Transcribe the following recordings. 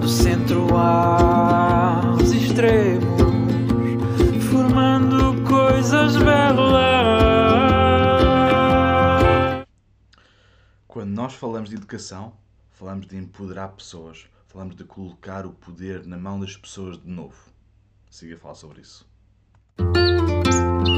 Do centro aos extremos, formando coisas belas. Quando nós falamos de educação, falamos de empoderar pessoas, falamos de colocar o poder na mão das pessoas de novo. Siga a falar sobre isso. Bom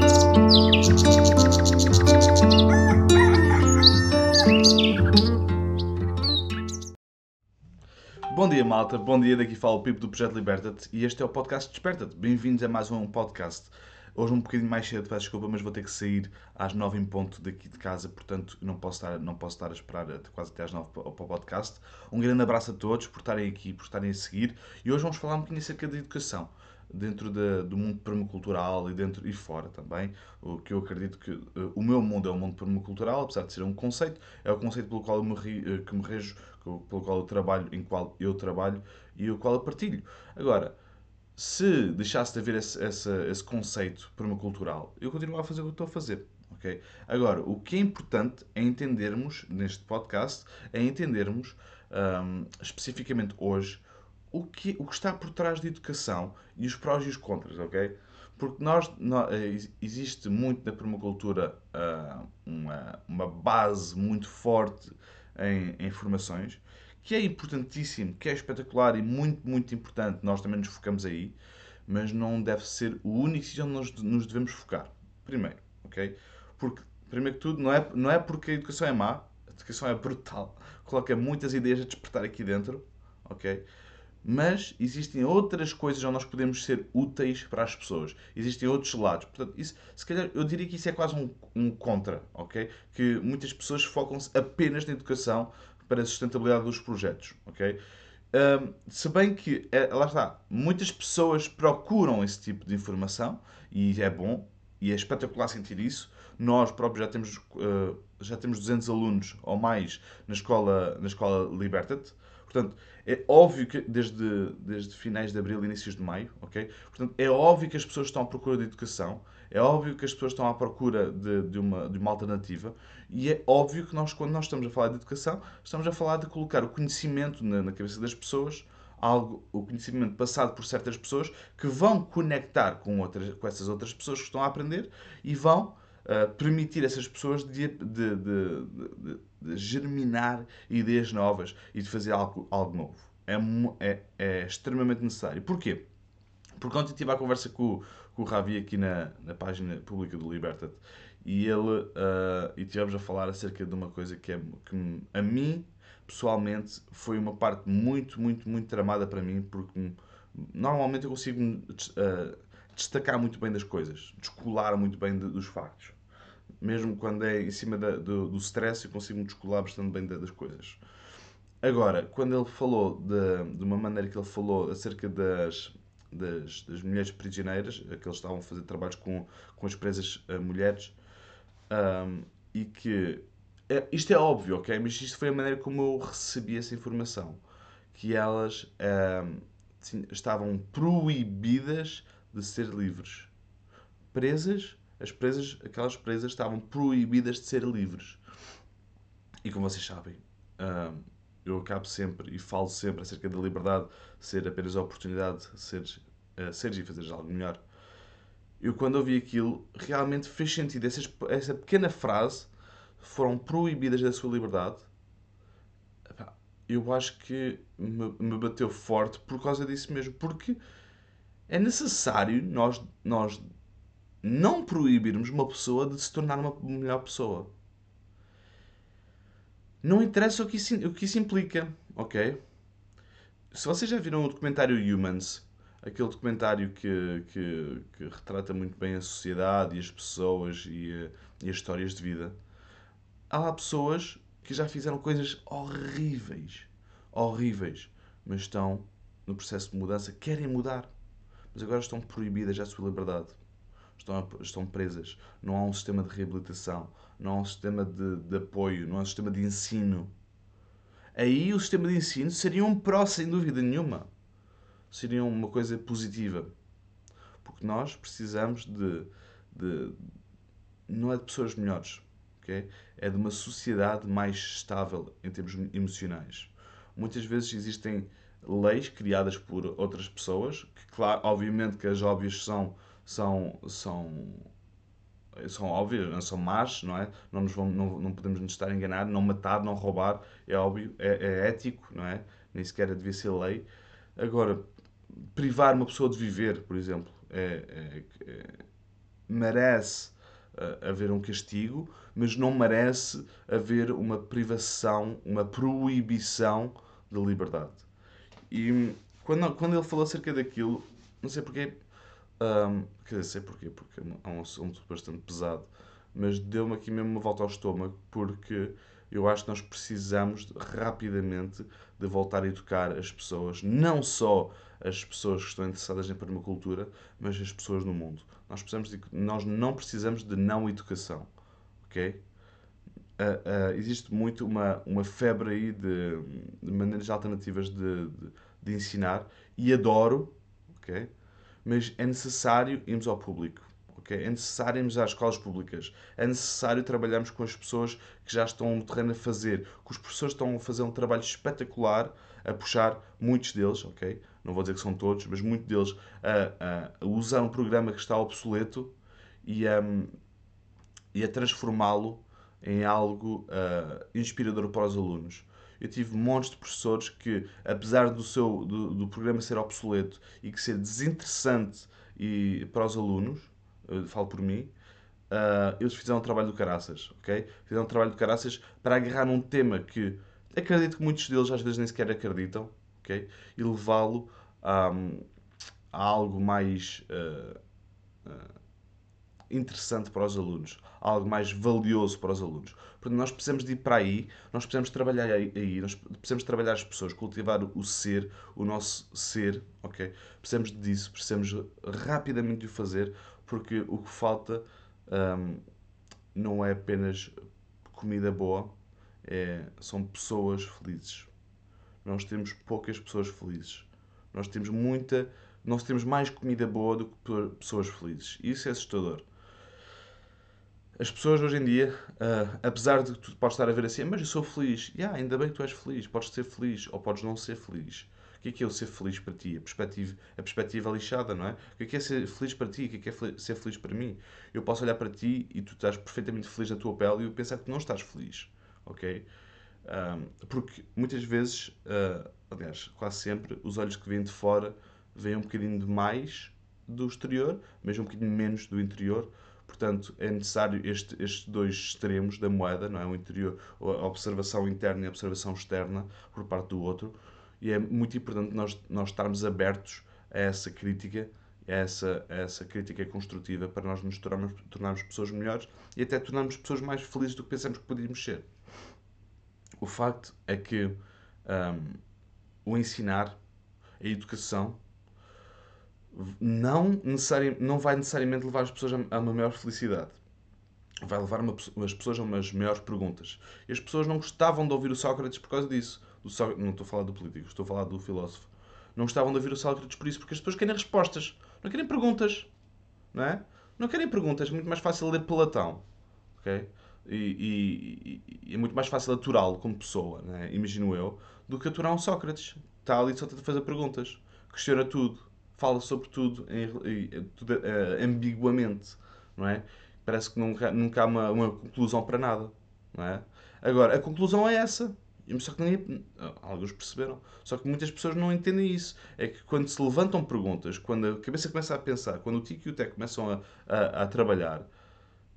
dia, malta. Bom dia. Daqui fala o Pipo do Projeto Liberta-te e este é o podcast Desperta-te. Bem-vindos a mais um podcast. Hoje um bocadinho mais cedo, peço desculpa, mas vou ter que sair às 9 em ponto daqui de casa, portanto não posso estar, não posso estar a esperar quase até às 9 para, para o podcast. Um grande abraço a todos por estarem aqui, por estarem a seguir e hoje vamos falar um bocadinho acerca da educação dentro da- do mundo permacultural e dentro e fora também, o que eu acredito que eh, o meu mundo é o mundo permacultural, apesar de ser um conceito, é o conceito pelo qual eu me, eh, que me rejo, pelo qual eu trabalho, em qual eu trabalho e o qual eu partilho. Agora, se deixasse de haver esse, esse, esse conceito permacultural, eu continuava a fazer o que estou a fazer. ok? Agora, o que é importante é entendermos, neste podcast, é entendermos hum, especificamente hoje o que, o que está por trás da educação e os prós e os contras, ok? Porque nós, nó- eh, ex- existe muito na permacultura ah, uma, uma base muito forte em, em formações, que é importantíssimo, que é espetacular e muito, muito importante, nós também nos focamos aí, mas não deve ser o único sítio onde nós nos devemos focar. Primeiro, ok? Porque, primeiro que tudo, não é, não é porque a educação é má, a educação é brutal, coloca muitas ideias a despertar aqui dentro, ok? Mas existem outras coisas onde nós podemos ser úteis para as pessoas. Existem outros lados. Portanto, isso, se calhar, eu diria que isso é quase um, um contra, ok? Que muitas pessoas focam-se apenas na educação para a sustentabilidade dos projetos, ok? Ahm, se bem que, é, lá está, muitas pessoas procuram esse tipo de informação e é bom e é espetacular sentir isso. Nós próprios já temos, ah, já temos 200 alunos ou mais na escola, na escola Liberta-te. Portanto, é óbvio que desde, desde finais de abril, inícios de maio, ok? Portanto, é óbvio que as pessoas estão à procura de educação, é óbvio que as pessoas estão à procura de, de, uma, de uma alternativa e é óbvio que nós, quando nós estamos a falar de educação, estamos a falar de colocar o conhecimento na, na cabeça das pessoas, algo, o conhecimento passado por certas pessoas que vão conectar com, outras, com essas outras pessoas que estão a aprender e vão uh, permitir a essas pessoas de, de, de, de, germinar ideias novas e de fazer algo, algo novo. É, é, é extremamente necessário. Porquê? Porque ontem tive a conversa com, com o Ravi aqui na, na página pública do Liberta-te e ele ah, e tivemos a falar acerca de uma coisa que, é, que a mim pessoalmente foi uma parte muito, muito, muito tramada para mim porque normalmente eu consigo ah, destacar muito bem das coisas, descolar muito bem de- dos factos. Mesmo quando é em cima da- do, do stress, eu consigo me descolar bastante bem da- das coisas. Agora, quando ele falou de, de uma maneira que ele falou acerca das, das, das mulheres prisioneiras, que eles estavam a fazer trabalhos com, com as presas eh, mulheres, ahm, e que é- isto é óbvio, ok? Mas isto foi a maneira como eu recebi essa informação, que elas sim, estavam proibidas de ser livres. Presas, as presas, aquelas presas estavam proibidas de ser livres. E como vocês sabem, eu acabo sempre e falo sempre acerca da liberdade ser apenas a oportunidade de seres, eh, seres e fazeres algo melhor. Eu, quando ouvi aquilo, realmente fez sentido. Essas, essa pequena frase foram proibidas da sua liberdade. Eu acho que me, me bateu forte por causa disso mesmo. Porque é necessário nós, nós não proibirmos uma pessoa de se tornar uma melhor pessoa. Não interessa o que isso, o que isso implica, ok? Se vocês já viram o documentário Humans, aquele documentário que, que, que retrata muito bem a sociedade e as pessoas e, eh, e as histórias de vida, há lá pessoas que já fizeram coisas horríveis, horríveis, mas estão no processo de mudança, querem mudar, mas agora estão proibidas à sua liberdade. Estão, estão presas. Não há um sistema de reabilitação, não há um sistema de, de apoio, não há um sistema de ensino. Aí o sistema de ensino seria um pró, sem dúvida nenhuma. Seria uma coisa positiva. Porque que nós precisamos de, de não é de pessoas melhores, ok? É de uma sociedade mais estável em termos emocionais. Muitas vezes existem leis criadas por outras pessoas, que claro, obviamente que as óbvias são são são são óbvias, não são más, não é? Não, nos vamos, não, não podemos nos estar a enganar, não matar, não roubar, é óbvio, é, é ético, não é? Nem sequer devia ser lei. Agora, privar uma pessoa de viver, por exemplo, é, é, é, merece uh, haver um castigo, mas não merece haver uma privação, uma proibição de liberdade. E quando, quando ele falou acerca daquilo, não sei porquê, um, quer dizer, sei porquê, porque é um assunto bastante pesado, mas deu-me aqui mesmo uma volta ao estômago, porque eu acho que nós precisamos de, rapidamente de voltar a educar as pessoas, não só as pessoas que estão interessadas em permacultura, mas as pessoas no mundo. Nós, precisamos de, nós não precisamos de não educação, ok? Uh, uh, existe muito uma, uma febre aí de, de maneiras alternativas de, de, de, ensinar e adoro, ok? Mas é necessário irmos ao público, ok? É necessário irmos às escolas públicas, é necessário trabalharmos com as pessoas que já estão no terreno a fazer, que os professores estão a fazer um trabalho espetacular a puxar muitos deles, ok? Não vou dizer que são todos, mas muitos deles a, a, usar um programa que está obsoleto e a, e a transformá-lo em algo uh, inspirador para os alunos. Eu tive montes de professores que, apesar do, seu, do, do programa ser obsoleto e que ser desinteressante e, para os alunos, falo por mim, uh, eles fizeram um trabalho do caraças, ok? Fizeram um trabalho do caraças para agarrar um tema que acredito que muitos deles às vezes nem sequer acreditam, ok? E levá-lo a, a, algo mais uh, uh, interessante para os alunos, algo mais valioso para os alunos. Portanto, nós precisamos de ir para aí, nós precisamos trabalhar aí, nós precisamos trabalhar as pessoas, cultivar o ser, o nosso ser, ok? Precisamos disso, precisamos rapidamente de o fazer, porque o que falta um, não é apenas comida boa, é, são pessoas felizes. Nós temos poucas pessoas felizes. Nós temos muita, nós temos mais comida boa do que pessoas felizes. Isso é assustador. As pessoas hoje em dia, uh, apesar de tu podes estar a ver assim, mas eu sou feliz. Yeah, ainda bem que tu és feliz. Podes ser feliz ou podes não ser feliz. O que é que é o ser feliz para ti? A perspectiva, a perspectiva lixada, não é? O que é que é ser feliz para ti? O que é que é ser feliz para mim? Eu posso olhar para ti e tu estás perfeitamente feliz na tua pele e eu pensar que não estás feliz, ok? Um, porque muitas vezes, uh, aliás, quase sempre, os olhos que vêm de fora veem um bocadinho de mais do exterior, mas um bocadinho menos do interior, Portanto, é necessário este, estes dois extremos da moeda, não é? o interior, a observação interna e a observação externa por parte do outro. E é muito importante nós, nós estarmos abertos a essa crítica, a essa, a essa crítica construtiva para nós nos tornarmos, tornarmos pessoas melhores e até tornarmos pessoas mais felizes do que pensamos que podíamos ser. O facto é que um, o ensinar, a educação, não, necessari não vai necessariamente levar as pessoas a uma maior felicidade. Vai levar uma, as pessoas a umas maiores perguntas. E as pessoas não gostavam de ouvir o Sócrates por causa disso. Sócrates, não estou a falar do político, estou a falar do filósofo. Não gostavam de ouvir o Sócrates por isso, porque as pessoas querem respostas, não querem perguntas. Não é? Não querem perguntas, é muito mais fácil ler Platão. ok? E, e, e, é muito mais fácil aturá-lo como pessoa, é? imagino eu, do que aturar um Sócrates. Está ali só a fazer perguntas. Questiona tudo fala sobre tudo, em, tudo uh, ambiguamente, não é? Parece que nunca, nunca há uma, uma conclusão para nada, não é? Agora, a conclusão é essa. Só que ninguém, alguns perceberam. Só que muitas pessoas não entendem isso. É que quando se levantam perguntas, quando a cabeça começa a pensar, quando o Tico e o Té começam a, a, a, trabalhar,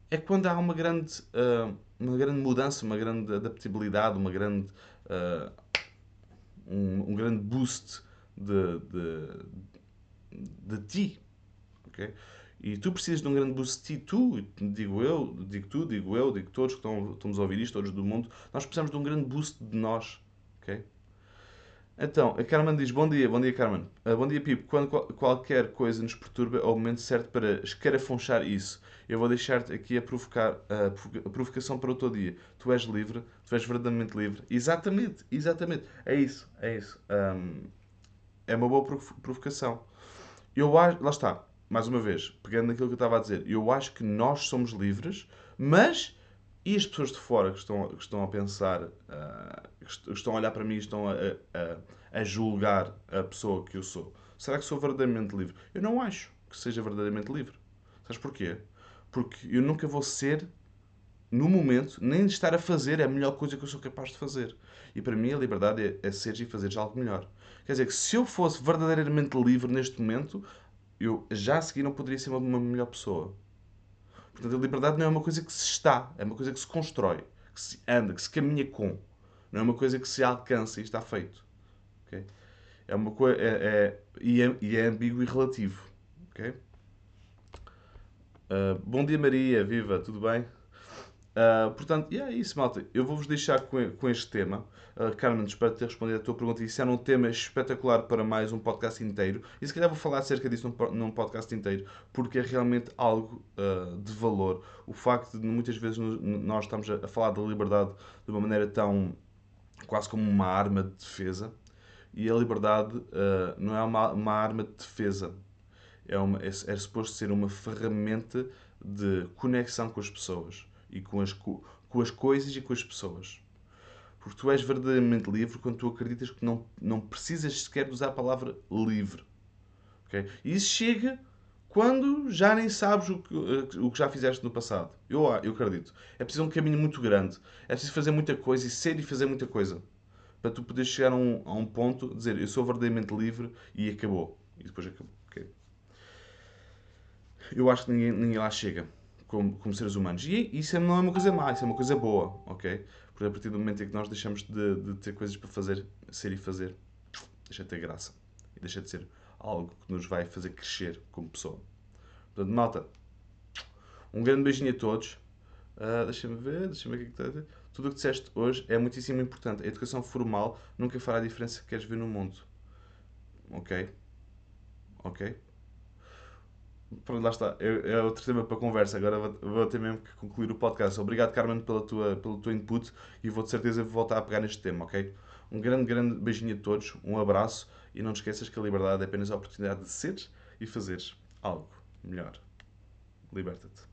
é quando há uma grande, uh, uma grande mudança, uma grande adaptabilidade, uma grande, uh, um, um, grande boost de, de, de ti. Okay? E tu precisas de um grande boost de ti, tu, digo eu, digo tu, digo eu, digo todos que estão, estamos a ouvir isto, todos do mundo, nós precisamos de um grande boost de nós. Okay? Então, a Carmen diz: Bom dia, bom dia, Carmen. Uh, bom dia, Pipo. Quando qual, qualquer coisa nos perturba, é o momento certo para escarafunchar isso. Eu vou deixar-te aqui a, provocar, uh, a provocação para o teu dia. Tu és livre, tu és verdadeiramente livre. Exatamente, exatamente. É isso, é isso. Um, é uma boa provocação. Eu acho, lá está, mais uma vez, pegando naquilo que eu estava a dizer, eu acho que nós somos livres, mas e as pessoas de fora que estão, que estão a pensar, uh, que estão a olhar para mim e estão a, a, a, julgar a pessoa que eu sou? Será que sou verdadeiramente livre? Eu não acho que seja verdadeiramente livre. Sabes porquê? Porque eu nunca vou ser, no momento, nem de estar a fazer a melhor coisa que eu sou capaz de fazer. E para mim a liberdade é, é seres e fazeres algo melhor. Quer dizer que se eu fosse verdadeiramente livre neste momento, eu já a seguir não poderia ser uma, uma melhor pessoa. Portanto, a liberdade não é uma coisa que se está, é uma coisa que se constrói, que se anda, que se caminha com. Não é uma coisa que se alcança e está feito. Okay? É uma coisa. É, é, e, é, e é ambíguo e relativo. Okay? Uh, bom dia, Maria, viva, tudo bem? Uh, portanto, e é isso, malta. Eu vou-vos deixar com, com este tema. Uh, Carmen, espero ter respondido a tua pergunta. Isso era um tema espetacular para mais um podcast inteiro. E se calhar vou falar acerca disso num, num podcast inteiro, porque é realmente algo uh, de valor. O facto de muitas vezes nós estamos a, falar da liberdade de uma maneira tão quase como uma arma de defesa. E a liberdade uh, não é uma, uma arma de defesa. É, uma, é, é suposto ser uma ferramenta de conexão com as pessoas e com as, com as coisas e com as pessoas. Porque tu és verdadeiramente livre quando tu acreditas que não, não precisas sequer de usar a palavra livre. Okay? E isso chega quando já nem sabes o que, o que já fizeste no passado. Eu, eu acredito. É preciso um caminho muito grande. É preciso fazer muita coisa e ser e fazer muita coisa. Para tu poderes chegar a um, a um ponto, dizer eu sou verdadeiramente livre e acabou. E depois acabou. Okay? Eu acho que ninguém, ninguém lá chega como, como seres humanos. E isso não é uma coisa má, isso é uma coisa boa, ok? Porque a partir do momento em que nós deixamos de, de ter coisas para fazer, ser e fazer, deixa de ter graça. E deixa de ser algo que nos vai fazer crescer como pessoa. Portanto, malta, um grande beijinho a todos. Uh, deixa-me ver, deixa-me ver o que é está Tudo o que disseste hoje é muitíssimo importante. A educação formal nunca fará a diferença que queres ver no mundo. Ok? Ok? Pronto, lá está. É, é outro tema para conversa. Agora vou, vou ter mesmo que concluir o podcast. Obrigado, Carmen, pela tua, pelo teu input e vou de certeza voltar a pegar neste tema, ok? Um grande, grande beijinho a todos, um abraço e não te esqueças que a liberdade é apenas a oportunidade de seres e fazeres algo melhor. Liberta-te.